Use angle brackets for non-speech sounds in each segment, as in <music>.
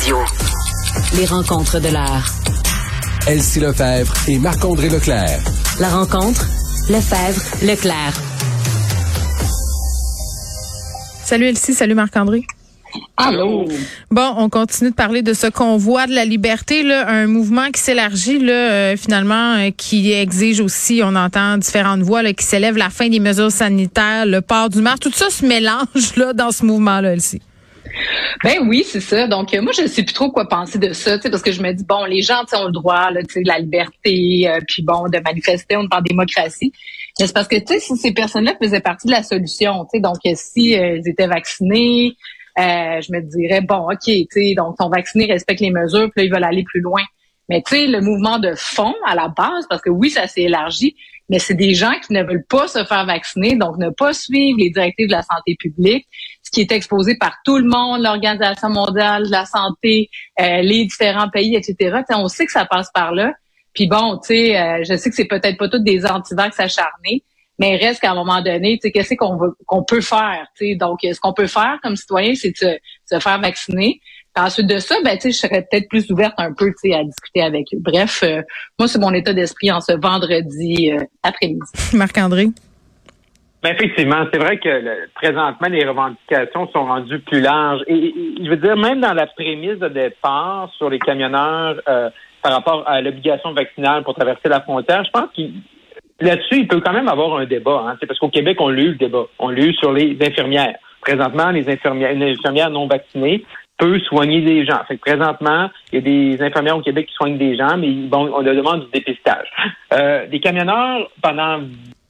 Radio. Les rencontres de l'heure. Elsie Lefebvre et Marc-André Leclerc. La rencontre, Lefebvre, Leclerc. Salut Elsie, salut Marc-André. Allô? Bon, on continue de parler de ce convoi de la liberté, là, un mouvement qui s'élargit, là, euh, finalement, euh, qui exige aussi, on entend différentes voix, là, qui s'élèvent la fin des mesures sanitaires, le port du masque, tout ça se mélange là dans ce mouvement-là, Elsie. Ben oui, c'est ça. Donc euh, moi, je ne sais plus trop quoi penser de ça, parce que je me dis bon, les gens ont le droit, là, la liberté, puis bon, de manifester, on est en démocratie. Mais c'est parce que tu sais, si ces personnes-là faisaient partie de la solution, tu sais, donc si ils étaient vaccinés, euh, je me dirais bon, ok, tu sais, donc sont vaccinés, respectent les mesures, puis là, ils veulent aller plus loin. Mais tu sais, le mouvement de fond à la base, parce que oui, ça s'est élargi, mais c'est des gens qui ne veulent pas se faire vacciner, donc ne pas suivre les directives de la santé publique, ce qui est exposé par tout le monde, l'Organisation mondiale de la santé, euh, les différents pays, etc. on sait que ça passe par là. Puis bon, tu sais, euh, je sais que c'est peut-être pas toutes des antivax acharnés, mais reste qu'à un moment donné, tu sais, qu'est-ce qu'on qu'on peut faire, tu. Donc, ce qu'on peut faire comme citoyen, c'est de se, faire vacciner. Puis ensuite de ça, ben, tu sais, je serais peut-être plus ouverte un peu, tu sais, à discuter avec eux. Bref, euh, moi, c'est mon état d'esprit en ce vendredi euh, après-midi. <laughs> Marc-André? Ben effectivement, c'est vrai que présentement, les revendications sont rendues plus larges. Et, je veux dire, même dans la prémisse de départ sur les camionneurs euh, par rapport à l'obligation vaccinale pour traverser la frontière, je pense qu'il là-dessus, il peut quand même avoir un débat. Hein, parce qu'au Québec, on l'a eu le débat. On l'a eu sur les infirmières. Présentement, les infirmières, une infirmière non vaccinée peut soigner des gens. Fait présentement, il y a des infirmières au Québec qui soignent des gens, mais bon, on leur demande du dépistage. Euh, les camionneurs, pendant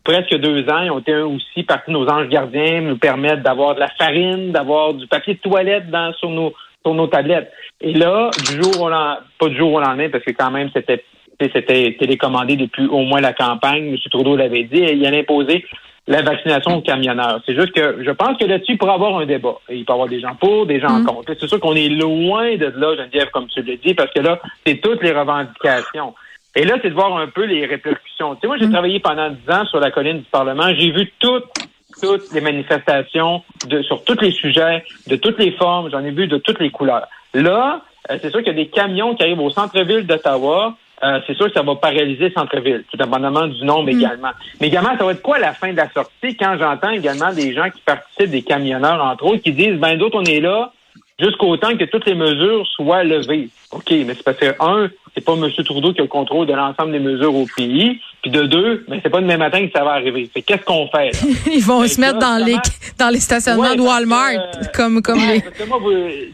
presque deux ans, ils ont été aussi partie de nos anges gardiens, nous permettent d'avoir de la farine, d'avoir du papier de toilette dans, sur nos sur nos tablettes. Et là, du jour au lendemain, pas du jour au lendemain, parce que quand même, c'était c'était télécommandé depuis au moins la campagne. M. Trudeau l'avait dit. Il a imposé la vaccination aux camionneurs. C'est juste que je pense que là-dessus, il pourrait avoir un débat. Il peut y avoir des gens pour, des gens mm. contre. C'est sûr qu'on est loin de là, Geneviève, comme tu le dis, parce que là, c'est toutes les revendications. Et là, c'est de voir un peu les répercussions. Tu sais, moi, j'ai mm. travaillé pendant dix ans sur la colline du Parlement. J'ai vu toutes toutes les manifestations de, sur tous les sujets, de toutes les formes. J'en ai vu de toutes les couleurs. Là, euh, c'est sûr qu'il y a des camions qui arrivent au centre-ville d'Ottawa euh, c'est sûr que ça va paralyser le centre-ville, tout dépendamment du nombre mm. également. Mais également, ça va être quoi la fin de la sortie quand j'entends également des gens qui participent, des camionneurs, entre autres, qui disent, ben d'autres, on est là jusqu'au temps que toutes les mesures soient levées. OK, mais c'est parce que, un, c'est pas M. Trudeau qui a le contrôle de l'ensemble des mesures au pays. Puis de deux, mais c'est pas demain matin que ça va arriver. C'est qu'est-ce qu'on fait? <laughs> Ils vont se mettre dans les dans les stationnements de Walmart, comme comme les.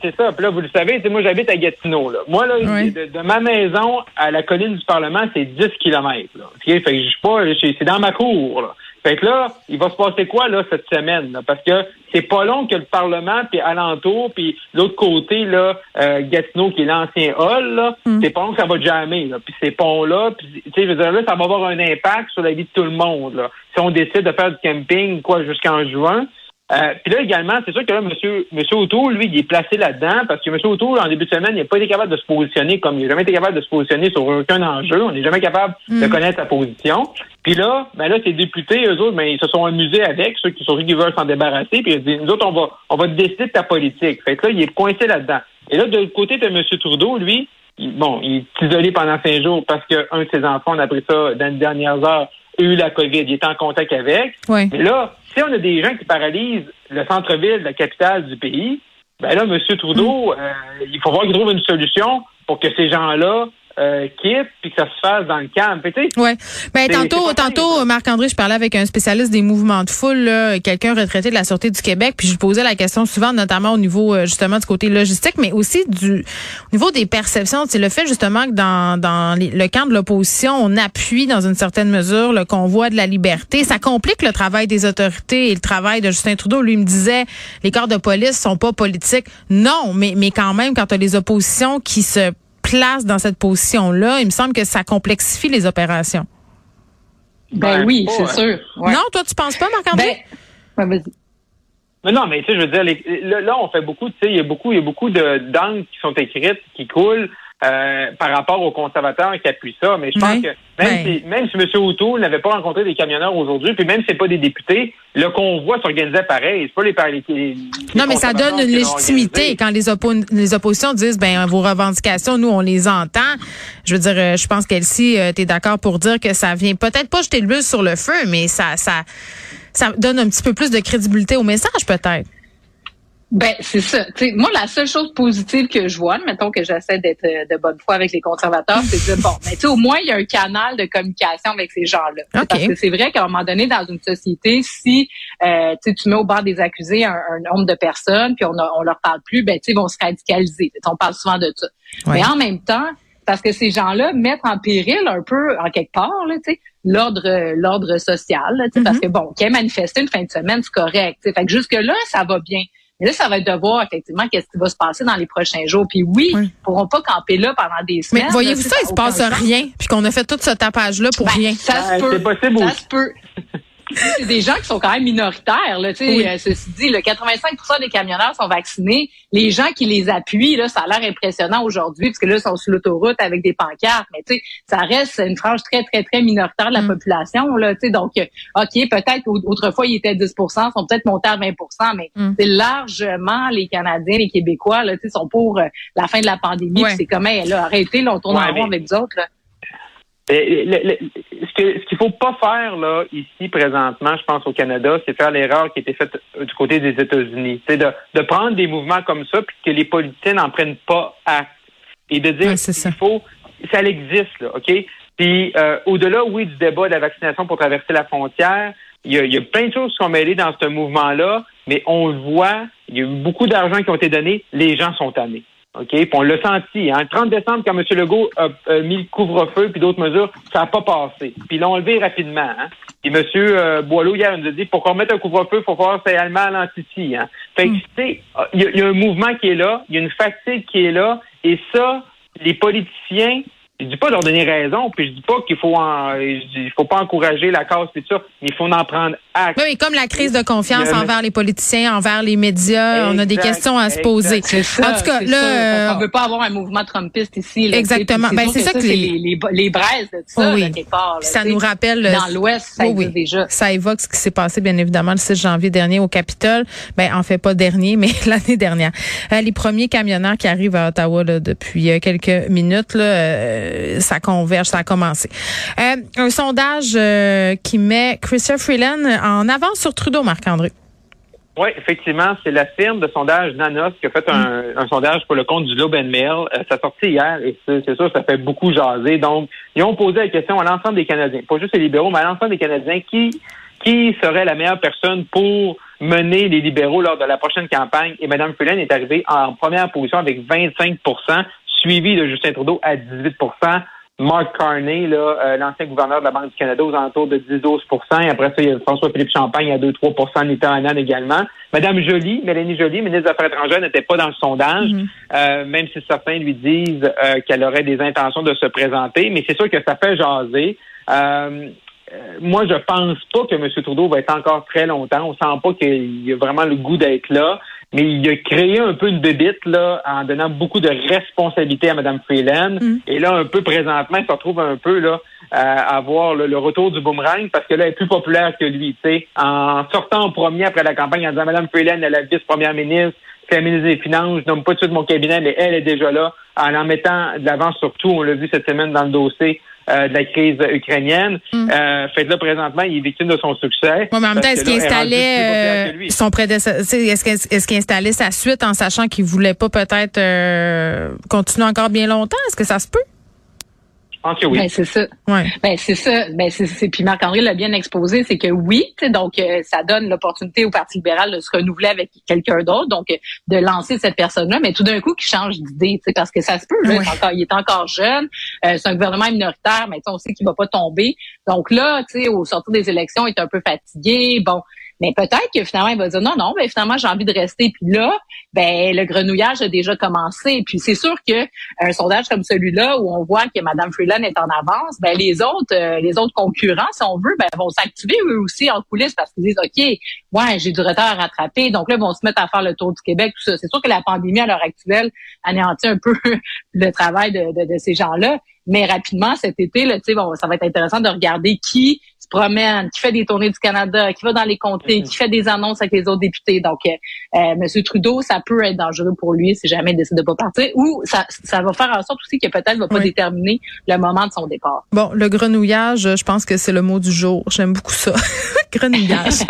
C'est ça. Puis là, vous le savez, moi j'habite à Gatineau. Là. Moi là, de, ma maison à la colline du Parlement, c'est 10 kilomètres. Là. Fait que je suis pas, c'est dans ma cour. Là. Fait que là, il va se passer quoi là cette semaine? Parce que c'est pas long que le Parlement, puis alentour, puis l'autre côté, là, euh, Gatineau, qui est l'ancien hall, là, mm. c'est pas long que ça va jamais. Là. Puis ces ponts-là, puis tu sais, je veux dire, là, ça va avoir un impact sur la vie de tout le monde. Là. Si on décide de faire du camping, quoi, jusqu'en juin, euh, puis là également, c'est sûr que là, monsieur, monsieur Auto, lui, il est placé là-dedans parce que monsieur Auto, en début de semaine, il n'a pas été capable de se positionner comme il n'a jamais été capable de se positionner sur aucun enjeu. On n'est jamais capable de mm. connaître sa position. Puis là, ben là, ces députés, eux autres, ben, ils se sont amusés avec ceux qui sont qui veulent s'en débarrasser. Puis ils disent, nous autres, on va, on va décider de ta politique. Fait que là, il est coincé là-dedans. Et là, de l'autre côté, de monsieur Trudeau, lui, bon, il est isolé pendant cinq jours parce qu'un de ses enfants, on a pris ça dans les dernières heures, eu la COVID. Il est en contact avec. Oui. Mais là, si on a des gens qui paralysent le centre-ville, la capitale du pays, ben là, M. Trudeau, mm. euh, il faut voir qu'il trouve une solution pour que ces gens-là euh, quitte puis que ça se fasse dans le camp. Ouais. Ben tantôt, tantôt, Marc-André, je parlais avec un spécialiste des mouvements de foule, quelqu'un retraité de la sûreté du Québec, puis je posais la question souvent, notamment au niveau euh, justement du côté logistique, mais aussi du au niveau des perceptions. C'est le fait justement que dans dans le camp de l'opposition, on appuie dans une certaine mesure le convoi de la liberté. Ça complique le travail des autorités et le travail de Justin Trudeau. Lui me disait, les corps de police sont pas politiques. Non, mais mais quand même, quand tu as les oppositions qui se place dans cette position-là, il me semble que ça complexifie les opérations. Ben, oui, c'est sûr. Non, toi, tu penses pas, Marc-André? Ben, vas-y. Mais non, mais tu sais, je veux dire, là, on fait beaucoup, tu sais, il y a beaucoup, il y a beaucoup de d'angles qui sont écrites, qui coulent. Euh, par rapport aux conservateurs qui appuient ça. Mais je pense que même, si, même si M. O'Toole n'avait pas rencontré des camionneurs aujourd'hui, puis même si c'est pas des députés, le convoi s'organisait pareil. C'est pas les, les, Non, mais ça donne une légitimité quand les, les oppositions disent ben vos revendications, nous, on les entend. Je veux dire, euh, je pense qu'Elsie, euh, tu es d'accord pour dire que ça vient peut-être pas jeter le bus sur le feu, mais ça, ça, ça donne un petit peu plus de crédibilité au message, peut-être. Ben, c'est ça. moi, la seule chose positive que je vois, mettons que j'essaie d'être euh, de bonne foi avec les conservateurs, c'est que bon, mais au moins, il y a un canal de communication avec ces gens-là. Parce que c'est vrai qu'à un moment donné, dans une société, si euh, tu mets au bord des accusés un, nombre de personnes, puis on, on leur parle plus, ben, ils vont se radicaliser. On parle souvent de ça. Mais en même temps, parce que ces gens-là mettent en péril un peu, en quelque part, l'ordre l'ordre social, parce mm-hmm. que bon, qui manifesté une fin de semaine, c'est correct. Fait que jusque-là, ça va bien. Mais là, ça va être de voir effectivement qu'est-ce qui va se passer dans les prochains jours. Puis oui, ils pourront pas camper là pendant des semaines. Mais voyez-vous ça, il se passe rien, puis qu'on a fait tout ce tapage-là pour ben, rien. Ça se peut. Ça se peut c'est des gens qui sont quand même minoritaires. Là, oui. euh, ceci dit, le 85% des camionneurs sont vaccinés. Les gens qui les appuient, là, ça a l'air impressionnant aujourd'hui, parce que là, ils sont sur l'autoroute avec des pancartes. Mais tu sais, ça reste une frange très, très, très minoritaire de la mm. population. Là, donc, euh, OK, peut-être autrefois, ils étaient 10% sont peut-être montés à 20% mais mm. c'est largement les Canadiens, les Québécois, là, sont pour euh, la fin de la pandémie. C'est comme, elle là, arrêtez, là, on tourne en rond avec vous Là. Le, ce qu'il ce faut pas faire là ici présentement, je pense au Canada, c'est faire l'erreur qui a été faite du côté des États-Unis, c'est de, de prendre des mouvements comme ça puis que les politiciens n'en prennent pas acte et de dire qu'il faut, ça existe là, ok? Puis euh, au-delà, oui, du débat de la vaccination pour traverser la frontière, il y a, il y a plein de choses qui sont mêlées dans ce mouvement-là, mais on le voit, il y a eu beaucoup d'argent qui ont été donnés, les gens sont tannés. OK? Puis on l'a senti. Hein? Le 30 décembre, quand M. Legault a, mis le couvre-feu puis d'autres mesures, ça n'a pas passé. Puis ils l'ont enlevé rapidement. Hein? Puis M. Euh, Boileau, hier, nous a dit pour qu'on mette un couvre-feu, il faut faire c'est allemand à l'antici. Hein? Fait que, hmm. tu sais, il y, a un mouvement qui est là, il y a une fatigue qui est là, et ça, les politiciens je dis pas leur donner raison, puis je dis pas qu'il faut il faut pas encourager la cause et tout ça, mais il faut en prendre acte. Oui, comme la crise de confiance envers les politiciens, envers les médias, on a des questions à se poser. Ça, en tout cas, là, on, veut pas avoir un mouvement trumpiste ici. exactement. Ben c'est ça que, les, les, les braises de ça, oui. quelque part, ça nous rappelle dans l'Ouest, ça oui, déjà. Ça évoque ce qui s'est passé bien évidemment le 6 janvier dernier au Capitole. Ben en fait pas dernier, <laughs> mais l'année dernière. Euh, les premiers camionneurs qui arrivent à Ottawa là, depuis euh, quelques minutes là. Euh, ça converge, ça a commencé. Euh, un sondage euh, qui met Christopher Freeland en avance sur Trudeau, Marc-André. Oui, effectivement, c'est la firme de sondage Nanos qui a fait un, mm. sondage pour le compte du Globe and Mail. ça a sorti hier et c'est sûr, ça fait beaucoup jaser. Donc, ils ont posé la question à l'ensemble des Canadiens, pas juste les libéraux, mais à l'ensemble des Canadiens, qui qui serait la meilleure personne pour mener les libéraux lors de la prochaine campagne? Et Mme Freeland est arrivée en première position avec 25 suivi de Justin Trudeau à 18% Mark Carney, euh, l'ancien gouverneur de la Banque du Canada, aux alentours de 10-12 Et après ça, il y a François-Philippe Champagne à 2-3% Nita également. Madame Jolie, Mélanie Jolie, ministre des Affaires étrangères, n'était pas dans le sondage, mm-hmm. euh, même si certains lui disent euh, qu'elle aurait des intentions de se présenter. Mais c'est sûr que ça fait jaser. moi, je pense pas que M. Trudeau va être encore très longtemps. On sent pas qu'il a vraiment le goût d'être là mais il a créé un peu une bébite là en donnant beaucoup de responsabilités à Mme Freeland. Mm. Et là, un peu présentement, il se retrouve un peu là à avoir le, retour du boomerang parce que là, elle est plus populaire que lui. sais, En sortant en premier après la campagne en disant Mme Freeland est la vice-première ministre, c'est la ministre des Finances, je nomme pas tout de suite mon cabinet, mais elle est déjà là, en en mettant de l'avant surtout, on l'a vu cette semaine dans le dossier, euh, de la crise ukrainienne. Mm. Euh, fait là, présentement, il est victime de son succès. mais en même temps, est-ce qu'il installait euh, son prédécesseur, est-ce qu'il installait sa suite en sachant qu'il voulait pas peut-être continuer encore bien longtemps? Est-ce que ça se peut? Pense que oui. Ben, c'est ça. Ouais. Ben, c'est ça. Ben, c'est, c'est, puis Marc-André l'a bien exposé, c'est que oui, tu sais, donc euh, ça donne l'opportunité au Parti libéral de se renouveler avec quelqu'un d'autre, donc euh, de lancer cette personne-là, mais tout d'un coup qui change d'idée, tu sais, parce que ça se peut, là, Ouais. il, est encore, il est encore jeune, euh, c'est un gouvernement minoritaire, mais tu sais, on sait qu'il va pas tomber. Donc là, tu sais, au sortir des élections, il est un peu fatigué, bon, mais peut-être que finalement, il va dire non, non, ben finalement, j'ai envie de rester. Puis là, ben le grenouillage a déjà commencé. Puis c'est sûr que un sondage comme celui-là, où on voit que Mme Freeland est en avance, ben les autres, euh, les autres concurrents, si on veut, ben vont s'activer eux aussi en coulisses parce qu'ils disent OK, ouais, j'ai du retard à rattraper. Donc là, ils vont se mettre à faire le tour du Québec, tout ça. C'est sûr que la pandémie à l'heure actuelle anéantit un peu <laughs> le travail de, de, de ces gens-là. Mais rapidement, cet été, là, bon, ça va être intéressant de regarder qui se promène, qui fait des tournées du Canada, qui va dans les comtés, qui fait des annonces avec les autres députés. Donc, euh, euh, M. Trudeau, ça peut être dangereux pour lui si jamais il décide de pas partir. Ou ça, ça va faire en sorte aussi que peut-être va pas Oui. déterminer le moment de son départ. Bon, le grenouillage, je pense que c'est le mot du jour. J'aime beaucoup ça. <laughs> grenouillage.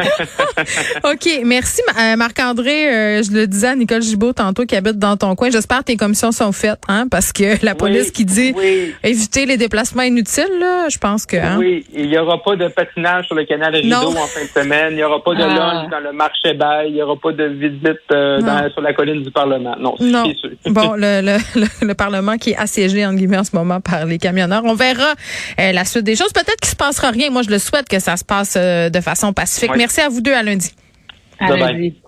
<laughs> OK. Merci, euh, Marc-André. Euh, je le disais à Nicole Gibault tantôt qui habite dans ton coin. J'espère que tes commissions sont faites, hein, parce que la police Oui, qui dit Oui, éviter les déplacements inutiles, là, je pense que. Hein? oui. Il n'y aura pas de patinage sur le canal Rideau Non. en fin de semaine. Il n'y aura pas de Ah. lunch dans le marché bail. Il n'y aura pas de visite euh, dans- sur la colline du Parlement. Non, Non. c'est sûr. <laughs> Bon, le, le, le, le Parlement qui est assiégé, en guillemets, en ce moment par les camionneurs. On verra euh, la suite des choses. Peut-être qu'il se passera rien. Moi, je le souhaite que ça se passe euh, de façon pacifique. Oui. Merci à vous deux. À lundi. À Bye-bye. lundi.